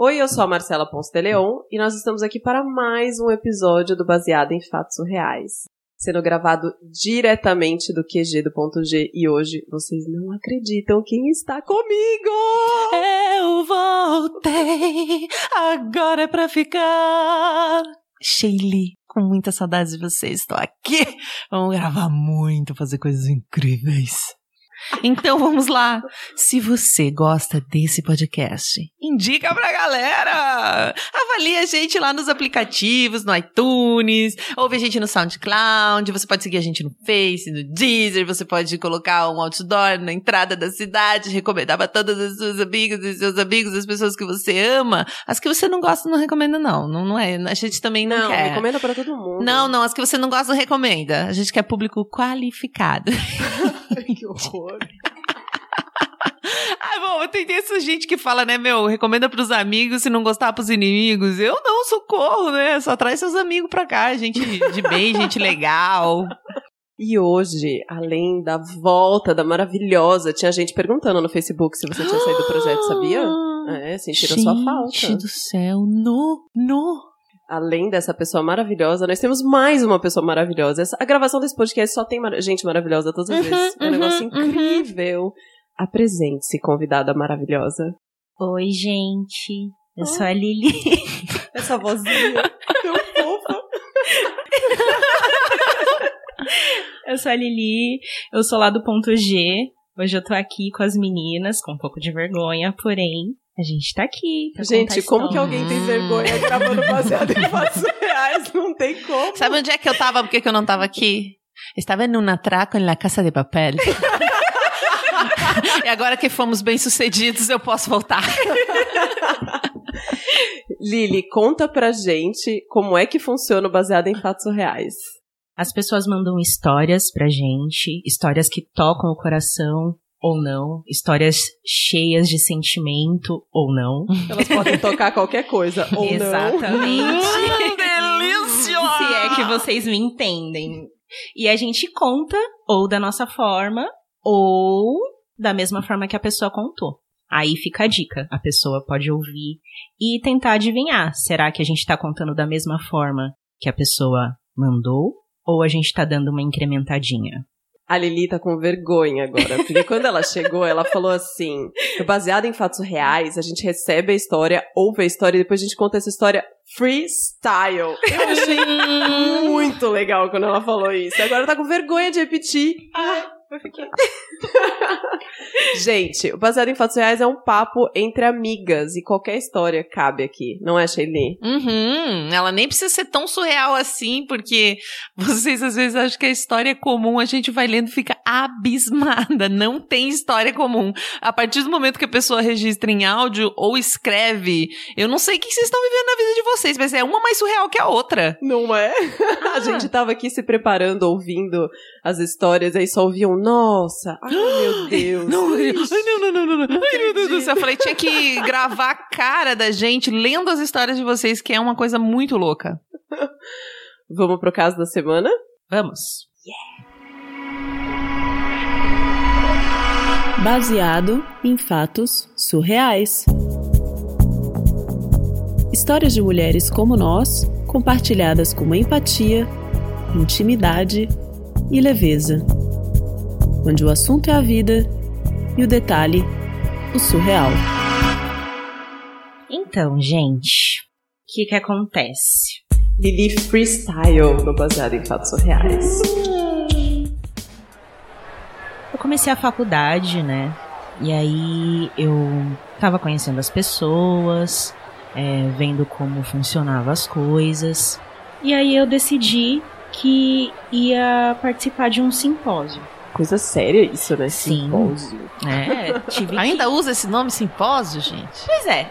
Oi, eu sou a Marcela Ponce de Leon e nós estamos aqui para mais um episódio do Baseado em Fatos Reais. Sendo gravado diretamente do QG do ponto G e hoje vocês não acreditam quem está comigo! Eu voltei, agora é pra ficar. Shaylee, com muita saudade de vocês, estou aqui. Vamos gravar muito, fazer coisas incríveis. Então vamos lá. Se você gosta desse podcast, indica pra galera. Avalie a gente lá nos aplicativos, no iTunes, ouve a gente no SoundCloud, você pode seguir a gente no Face, no Deezer, você pode colocar um outdoor na entrada da cidade, recomendar pra todas as suas amigas e seus amigos, as pessoas que você ama. As que você não gosta, não recomenda não. Não, não é. A gente também não, Não, quer. recomenda para todo mundo. Não, não, as que você não gosta, não recomenda. A gente quer público qualificado. que horror. Ah, bom, tem essa gente que fala, né, meu, recomenda pros amigos, se não gostar pros inimigos. Eu não, socorro, né? Só traz seus amigos pra cá, gente de bem, gente legal. E hoje, além da volta da maravilhosa, tinha gente perguntando no Facebook se você tinha saído do projeto, sabia? É, sentiram sua falta. Gente do céu, no, no. Além dessa pessoa maravilhosa, nós temos mais uma pessoa maravilhosa. Essa- a gravação desse podcast só tem mar- gente maravilhosa todas as Uhum, vezes. É um uhum, negócio uhum. incrível. Apresente-se, convidada maravilhosa. Oi, gente. Eu sou a Lili. Essa vozinha tão fofa. Eu sou a Lili. Eu sou lá do ponto G. Hoje eu tô aqui com as meninas, com um pouco de vergonha, porém, a gente tá aqui. pra Gente, como que alguém tem vergonha gravando baseado em fatos reais? Não tem como. Sabe onde é que eu tava? Por que que eu não tava aqui? Estava em um atraco La Casa de Papel. e agora que fomos bem-sucedidos, eu posso voltar. Lili, conta pra gente como é que funciona o baseado em fatos reais. As pessoas mandam histórias pra gente, histórias que tocam o coração ou não, histórias cheias de sentimento ou não. Elas podem tocar qualquer coisa ou não. Exatamente. delícia! Se é que vocês me entendem. E a gente conta ou da nossa forma ou da mesma forma que a pessoa contou. Aí fica a dica. A pessoa pode ouvir e tentar adivinhar. Será que a gente tá contando da mesma forma que a pessoa mandou? Ou a gente tá dando uma incrementadinha? A Lili tá com vergonha agora, porque quando ela chegou, ela falou assim: baseado em fatos reais, a gente recebe a história, ouve a história e depois a gente conta essa história freestyle. Eu achei muito legal quando ela falou isso. Agora tá com vergonha de repetir. Gente, o baseado em fatos reais é um papo entre amigas e qualquer história cabe aqui, não é, Shelly? Uhum, ela nem precisa ser tão surreal assim, porque vocês às vezes acham que a história é comum, a gente vai lendo e fica abismada. Não tem história comum. A partir do momento que a pessoa registra em áudio ou escreve, eu não sei o que vocês estão vivendo na vida de vocês, mas é uma mais surreal que a outra. Não é? A gente tava aqui se preparando, ouvindo as histórias, aí só ouviam, nossa, ai meu Deus. Não, ai, Ixi. não, não, não, não, não. Ai, meu Deus do céu. Eu falei, tinha que gravar a cara da gente lendo as histórias de vocês, que é uma coisa muito louca. Vamos pro caso da semana? Vamos. Baseado em fatos surreais. Histórias de mulheres como nós, compartilhadas com empatia, intimidade e leveza. Onde o assunto é a vida e o detalhe, o surreal. Então, gente, o que que acontece? Lili Freestyle no Baseado em Fatos Reais. Eu comecei a faculdade, né? E aí eu tava conhecendo as pessoas, é, vendo como funcionavam as coisas. E aí eu decidi que ia participar de um simpósio. Coisa séria isso, né? Sim. Simpósio. É, tive que... Ainda usa esse nome simpósio, gente? Pois é.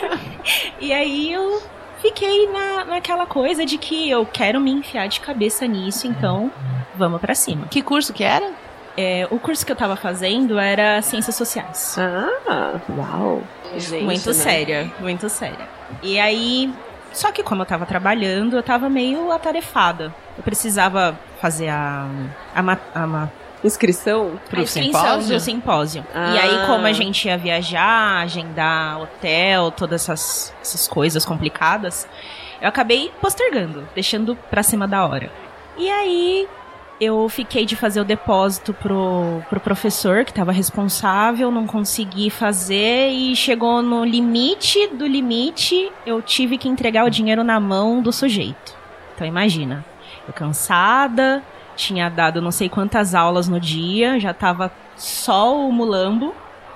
e aí eu fiquei na, naquela coisa de que eu quero me enfiar de cabeça nisso, então vamos pra cima. Que curso que era? É, o curso que eu tava fazendo era Ciências Sociais. Ah, uau. Gente, muito né? séria, muito séria. E aí, só que como eu tava trabalhando, eu tava meio atarefada. Eu precisava fazer a, a, ma- a ma- Inscrição? Pro a inscrição simpósio? do simpósio. Ah. E aí, como a gente ia viajar, agendar hotel, todas essas, essas coisas complicadas, eu acabei postergando, deixando pra cima da hora. E aí, eu fiquei de fazer o depósito pro, pro professor, que tava responsável, não consegui fazer e chegou no limite do limite, eu tive que entregar o dinheiro na mão do sujeito. Então, imagina, eu cansada, tinha dado não sei quantas aulas no dia, já tava só o mulambo.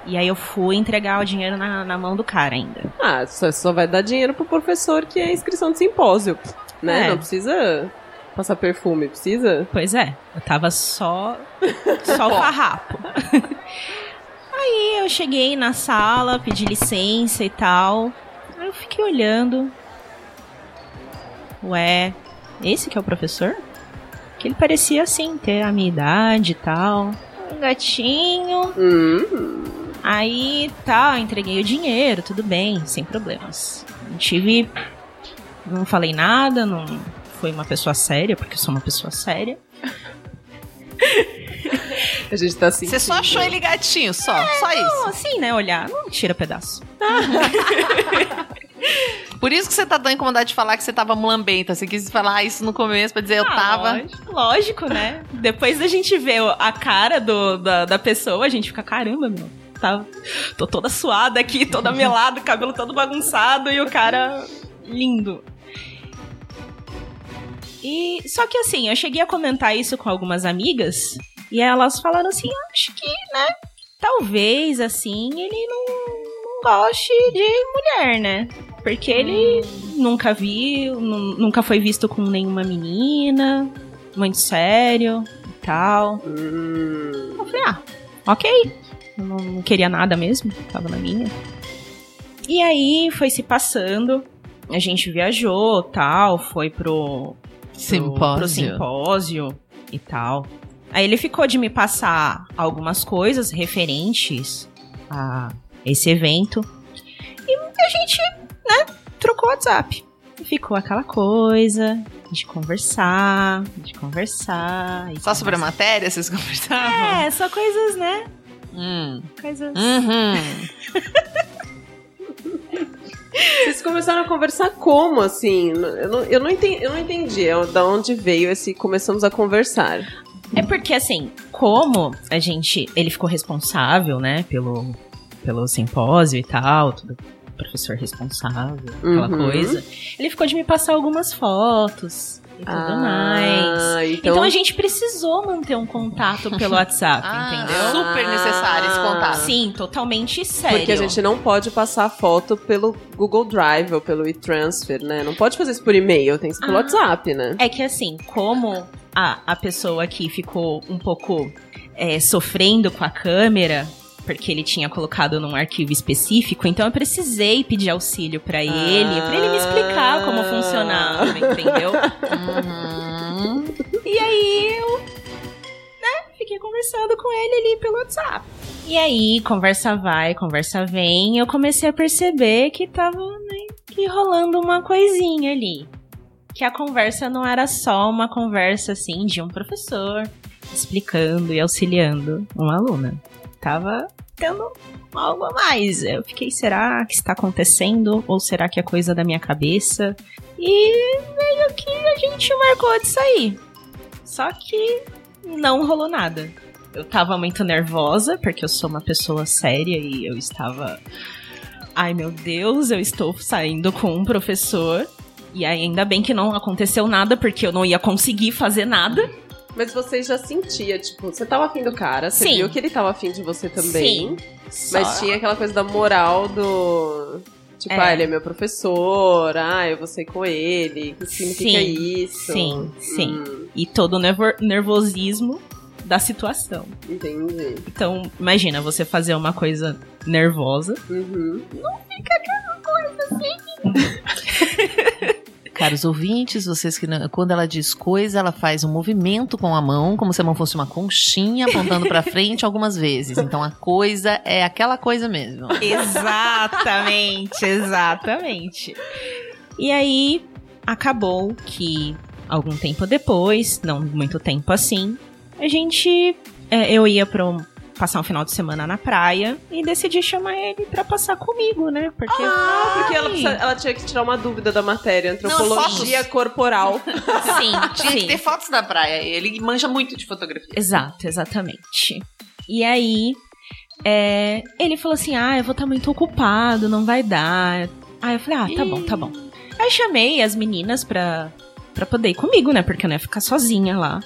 E aí eu fui entregar o dinheiro na, na mão do cara ainda. Ah, só, só vai dar dinheiro pro professor que é inscrição de simpósio. Né? É. Não precisa passar perfume, precisa? Pois é, eu tava só. só o farrapo. aí eu cheguei na sala, pedi licença e tal. Aí eu fiquei olhando. Ué, esse que é o professor? Que ele parecia assim, ter a minha idade e tal. Um gatinho. Hum, Aí tá, entreguei o dinheiro, tudo bem, sem problemas. Não tive. Não falei nada, não fui uma pessoa séria, porque eu sou uma pessoa séria. a gente tá assim. Você só achou ele gatinho, só, só Não, isso. assim, né? Olhar, não tira pedaço. Por isso que você tá tão incomodado de falar que você tava mulambenta. Você quis falar isso no começo pra dizer eu Ah, tava. Lógico, lógico, né? Depois da gente ver a cara do, da, da pessoa, a gente fica, caramba, meu. Tá, tô toda suada aqui, toda melada, cabelo todo bagunçado e o cara lindo. E só que assim, eu cheguei a comentar isso com algumas amigas e elas falaram assim, acho que, né, talvez assim ele não, não goste de mulher, né? Porque ele nunca viu, nu- nunca foi visto com nenhuma menina, muito sério e tal. Hum, Eu falei, ah, ok. Eu não, queria nada mesmo, tava na minha. E aí foi se passando, a gente viajou, tal, foi pro, Simpósio. pro simpósio e tal. Aí ele ficou de me passar algumas coisas referentes a esse evento. E a gente, né, trocou WhatsApp. E ficou aquela coisa de conversar, de conversar. Só sobre a matéria vocês conversavam? É, só coisas, né? Hum. Coisas. Uhum. Vocês começaram a conversar como, assim? Eu não, eu não, entendi, eu não entendi é, da onde veio esse começamos a conversar. É porque, assim, como a gente. Ele ficou responsável, né, pelo, pelo simpósio e tal, tudo, professor responsável, aquela Uhum. coisa. Ele ficou de me passar algumas fotos e tudo mais. Ah, Então... então, a gente precisou manter um contato pelo WhatsApp, Ah, entendeu? Super necessário esse contato. Sim, totalmente sério. Porque a gente não pode passar foto pelo Google Drive ou pelo e-transfer, né? Não pode fazer isso por e-mail, tem que ser pelo Ah. WhatsApp, né? É que assim, como a, a pessoa aqui ficou um pouco é, sofrendo com a câmera, porque ele tinha colocado num arquivo específico, então eu precisei pedir auxílio pra ele, pra ele me explicar como funcionava, entendeu? Uhum. E aí eu, né, fiquei conversando com ele ali pelo WhatsApp. E aí, conversa vai, conversa vem, eu comecei a perceber que tava meio que rolando uma coisinha ali. Que a conversa não era só uma conversa assim de um professor explicando e auxiliando uma aluna. Tava tendo algo a mais. Eu fiquei, será que está acontecendo? Ou será que é coisa da minha cabeça? E meio que a gente marcou de sair. Só que não rolou nada. Eu tava muito nervosa, porque eu sou uma pessoa séria e eu estava. Ai meu Deus, eu estou saindo com um professor. E ainda bem que não aconteceu nada, porque eu não ia conseguir fazer nada. Mas você já sentia, tipo, você tava afim do cara, você Sim. viu que ele tava afim de você também. Sim. Mas Só- tinha aquela coisa da moral do. Tipo, É. ah, ele é meu professor, ah, eu vou sair com ele, o que significa Sim, isso? sim, sim. Hum, E todo o nervo- nervosismo da situação. entendi. Então, imagina você fazer uma coisa nervosa. Uhum. Caros ouvintes, vocês que não- quando ela diz coisa, ela faz um movimento com a mão, como se a mão fosse uma conchinha apontando pra frente algumas vezes. Então a coisa é aquela coisa mesmo. Exatamente, exatamente. E aí acabou que algum tempo depois, não muito tempo assim, a gente é, eu ia pra um- passar um final de semana na praia e decidi chamar ele pra passar comigo, né? Porque Ah, porque ela, precisa- ela tinha que tirar uma dúvida da matéria. Antropologia corporal. sim, Tinha que sim. ter fotos da praia. Ele manja muito de fotografia. Exato, exatamente. E aí, é, ele falou assim: Ah, eu vou estar muito ocupado, não vai dar. Aí eu falei: Ah, tá bom, tá bom. Aí chamei as meninas pra, pra poder ir comigo, né? Porque eu não ia ficar sozinha lá.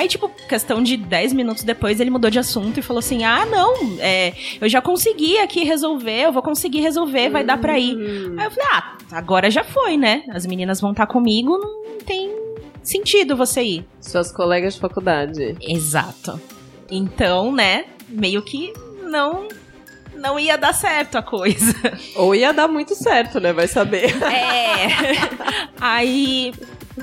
Aí, tipo, questão de 10 minutos depois, ele mudou de assunto e falou assim: Ah, não, é, eu já consegui aqui resolver, eu vou conseguir resolver, vai dar pra ir. Hum. Aí eu falei: Ah, agora já foi, né? As meninas vão estar comigo, não tem sentido você ir. Suas colegas de faculdade. Exato. Então, né, meio que não não ia dar certo a coisa. Ou ia dar muito certo, né? Vai saber. É. Aí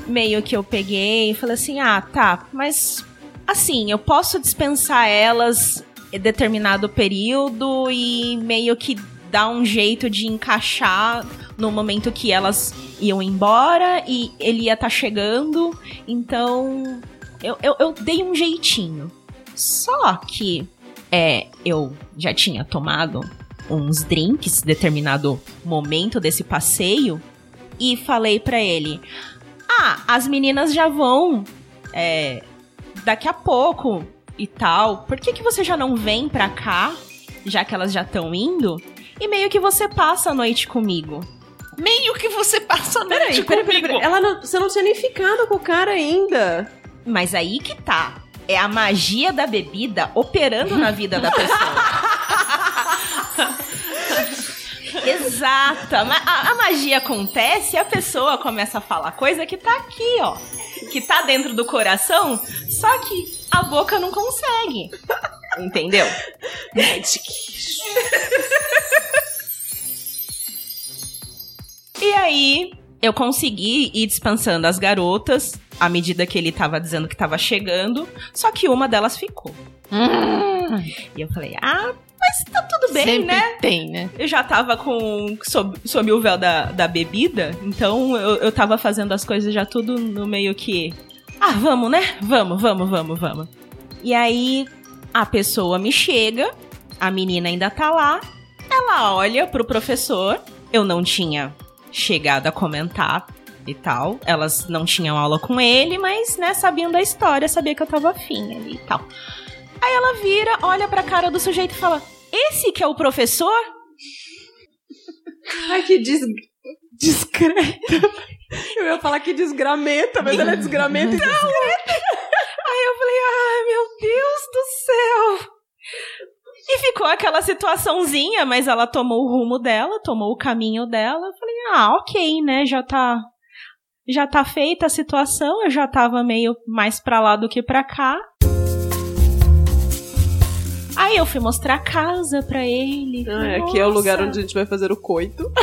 meio que eu peguei e falei assim: "Ah, tá, mas assim, eu posso dispensar elas em determinado período e meio que dar um jeito de encaixar no momento que elas iam embora e ele ia estar chegando. Então, eu, eu, eu dei um jeitinho. Só que é, eu já tinha tomado uns drinks determinado momento desse passeio e falei pra ele: Ah, as meninas já vão é, daqui a pouco e tal. Por que, que você já não vem pra cá, já que elas já estão indo? E meio que você passa a noite comigo. Meio que você passa a noite Peraí, peraí, peraí, comigo. peraí. Ela não, você não tinha nem ficado com o cara ainda. Mas aí que tá. É a magia da bebida operando na vida da pessoa. Exato. A, ma- a- a magia acontece e a pessoa começa a falar coisa que tá aqui, ó. Que tá dentro do coração, só que a boca não consegue. Entendeu? E aí, eu consegui ir dispensando as garotas à medida que ele tava dizendo que tava chegando, só que uma delas ficou. Hum, E eu falei, ah, mas tá tudo bem, sempre né? tem, né? Eu já tava com sob, sob o véu da, da bebida, então eu, eu tava fazendo as coisas já tudo no meio que. Ah, vamos, né? Vamos, vamos, vamos, vamos. E aí a pessoa me chega, a menina ainda tá lá, ela olha pro professor, eu não tinha chegado a comentar e tal, elas não tinham aula com ele, mas, né, sabiam da história, sabia que eu tava afim ali e tal. Aí ela vira, olha pra cara do sujeito e fala: Esse que é o professor? Ai, que des... discreta. Eu ia falar que desgramenta, mas ela é desgramenta e discreta. Aí eu falei, ai meu Deus do céu! E ficou aquela situaçãozinha, mas ela tomou o rumo dela, tomou o caminho dela. Eu falei, ah, ok, né? Já tá. Já tá feita a situação, eu já tava meio mais pra lá do que pra cá. Aí eu fui mostrar a casa pra ele. Ah, aqui é o lugar onde a gente vai fazer o coito.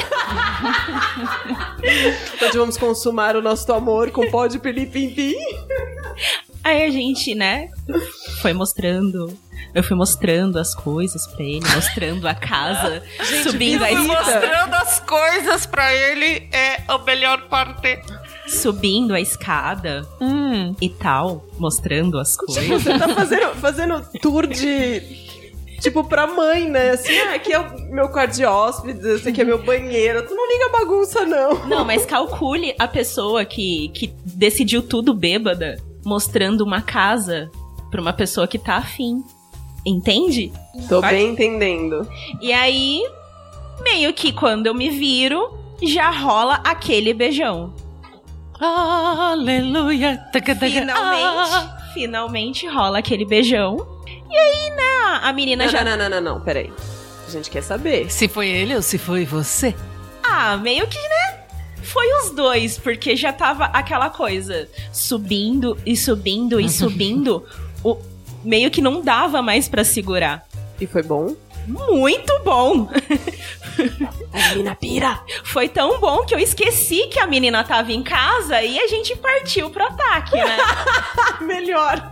onde vamos consumar o nosso amor com pó de pilim-pim-pim. Aí a gente, né, foi mostrando. Eu fui mostrando as coisas pra ele, mostrando a casa, subindo a escada. Mostrando as coisas pra ele é a melhor parte. subindo a escada Hum. e tal, mostrando as coisas. Você tá fazendo, fazendo tour de. Tipo, pra mãe, né? Assim, ah, aqui é o meu quarto de hóspedes, esse aqui é meu banheiro. Tu não liga bagunça, não. Não, mas calcule a pessoa que, que decidiu tudo bêbada, mostrando uma casa pra uma pessoa que tá afim. Entende? Tô Pode- bem entendendo. E aí, meio que quando eu me viro, já rola aquele beijão. Aleluia. Taca, taca. Finalmente, Ah. finalmente rola aquele beijão. E aí, né, a menina Não, já. não, não, não, não, peraí. A gente quer saber. Se foi ele ou se foi você? Ah, meio que, né? Foi os dois, porque já tava aquela coisa subindo e subindo e subindo. o, meio que não dava mais pra segurar. E foi bom? Muito bom! A menina pira. Foi tão bom que eu esqueci que a menina tava em casa e a gente partiu pro ataque, né? Melhor.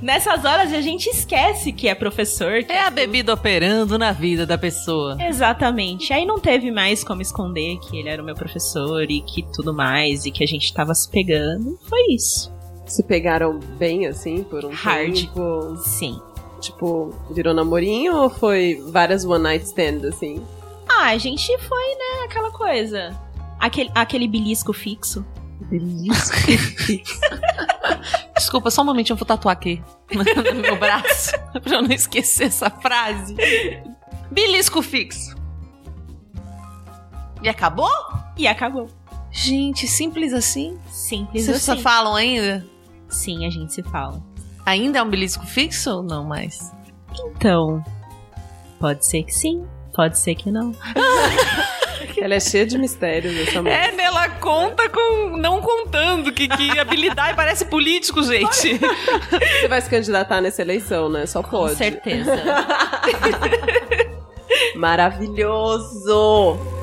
Nessas horas a gente esquece que é professor. que É a bebida operando na vida da pessoa. Exatamente. Aí não teve mais como esconder que ele era o meu professor e que tudo mais, e que a gente tava se pegando. Foi isso. se pegaram bem, assim, por um Hard. tempo? Sim. Tipo, virou namorinho ou foi várias one night stand, assim? Ah, a gente foi, né, aquela coisa. Aquele, aquele belisco fixo. Desculpa, só um momentinho, eu vou tatuar aqui no meu braço, pra eu não esquecer essa frase. Belisco fixo. E acabou? E acabou. Gente, simples assim? Simples Vocês assim. só falam ainda? Sim, a gente se fala. Ainda é um belisco fixo ou não mais? Então, pode ser que sim, pode ser que não. Ela é cheia de mistérios, essa música. É, conta com. não contando, que, que habilidade parece político, gente. Você vai se candidatar nessa eleição, né? Só Com pode. certeza. Maravilhoso!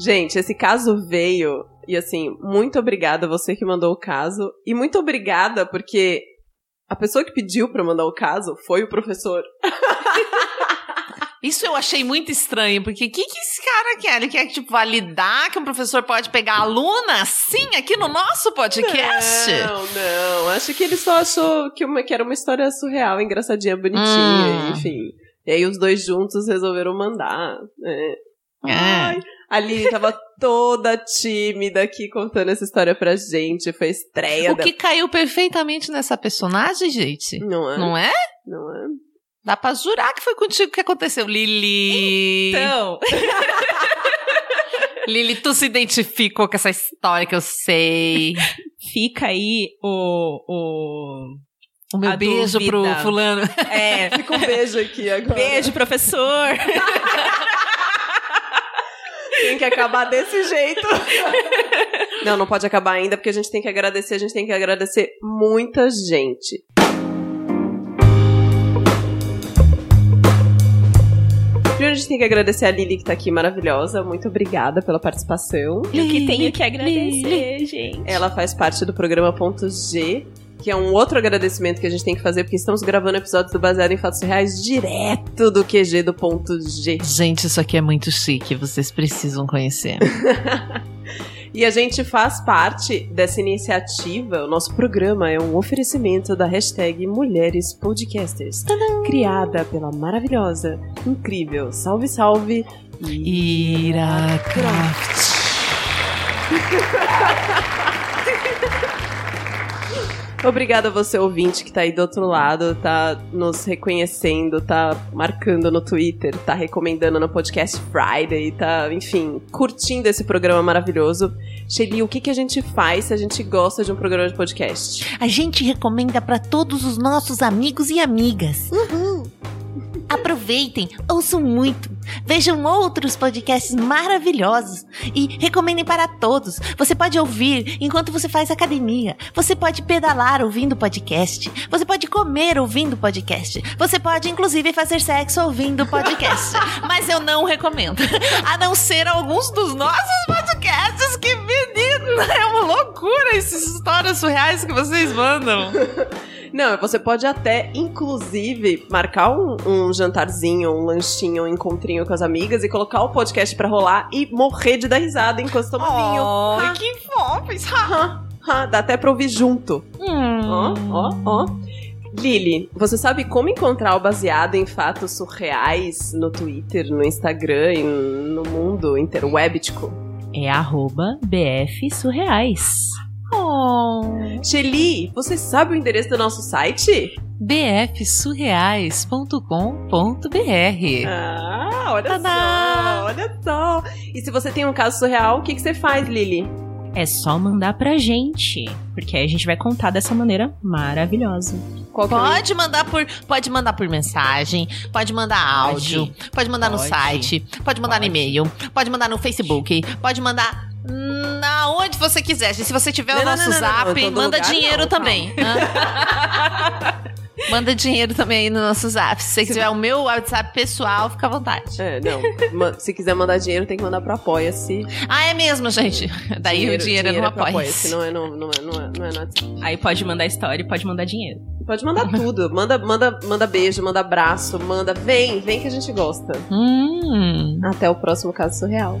Gente, esse caso veio e assim, muito obrigada a você que mandou o caso e muito obrigada porque a pessoa que pediu pra mandar o caso foi o professor. Isso eu achei muito estranho, porque o que, que esse cara quer? Ele quer, tipo, validar que um professor pode pegar aluna assim aqui no nosso podcast? Não, não. Acho que ele só achou que, uma, que era uma história surreal, engraçadinha, bonitinha, Hum. enfim. E aí os dois juntos resolveram mandar. né? Ai, a Lili tava toda tímida aqui contando essa história pra gente. Foi estreia O que caiu perfeitamente nessa personagem, gente? da... Não é? Não é? Não é? Dá pra jurar que foi contigo que aconteceu, Lili. Então, Lili, tu se identificou com essa história que eu sei. fica aí o. o... O meu A beijo dúvida. pro fulano. É, Fica um beijo aqui agora. beijo, professor! Tem que acabar desse jeito. Não, não pode acabar ainda, porque a gente tem que agradecer, a gente tem que agradecer muita gente. Primeiro a gente tem que agradecer a Lili que tá aqui maravilhosa. Muito obrigada pela participação. Eu que tenho que Lili. agradecer, gente. Ela faz parte do programa Ponto G, que é um outro agradecimento que a gente tem que fazer, porque estamos gravando episódios do Baseado em Fatos Reais direto do QG do Ponto G. Gente, isso aqui é muito chique, vocês precisam conhecer. E a gente faz parte dessa iniciativa. O nosso programa é um oferecimento da hashtag Mulheres Podcasters, criada pela maravilhosa, incrível, salve salve, Iracraft. Obrigada a você, ouvinte, que tá aí do outro lado, tá nos reconhecendo, tá marcando no Twitter, tá recomendando no podcast Friday, tá, enfim, curtindo esse programa maravilhoso. Shelly, o que, que a gente faz se a gente gosta de um programa de podcast? A gente recomenda para todos os nossos amigos e amigas. Aproveitem, ouçam muito, vejam outros podcasts maravilhosos e recomendem para todos. Você pode ouvir enquanto você faz academia, você pode pedalar ouvindo podcast, você pode comer ouvindo podcast, você pode inclusive fazer sexo ouvindo podcast. Mas eu não recomendo, a não ser alguns dos nossos podcasts que menino, é uma loucura essas histórias surreais que vocês mandam. Não, você pode até, inclusive, marcar um, um jantarzinho, um lanchinho, um encontrinho com as amigas e colocar o podcast pra rolar e morrer de dar risada enquanto toma vinho. Ai, que. Ha, ha, dá até pra ouvir junto. Ó, ó, ó. Lili, você sabe como encontrar o baseado em fatos surreais no Twitter, no Instagram e no mundo interwebtico? É arroba BF Surreais. Oh. Shelly, você sabe o endereço do nosso site? bfsurreais.com.br Ah, olha Tadá! só, olha só. E se você tem um caso surreal, o que, que você faz, Lili? É só mandar pra gente, porque aí a gente vai contar dessa maneira maravilhosa. Qual que é o Pode mandar por, pode mandar por mensagem, pode mandar áudio, pode, mandar no Pode. site, pode mandar no Pode. e-mail, pode mandar no Facebook, pode mandar na onde você quiser. Se você tiver Não, o não, nosso não, não, não, zap, manda lugar, dinheiro não, também. Hã? Manda dinheiro também aí no nosso zap. Se você quiser o meu WhatsApp pessoal, fica à vontade. É, não. Se quiser mandar dinheiro, tem que mandar pro Apoia-se. Ah, é mesmo, gente. Daí o dinheiro, é no pro apoia-se. Não é no, não, é, não, é, não é no WhatsApp. Aí pode mandar história e pode mandar dinheiro. Pode mandar tudo. Manda, manda, manda beijo, manda abraço, manda. Vem, vem que a gente gosta. Hum. Até o próximo caso surreal.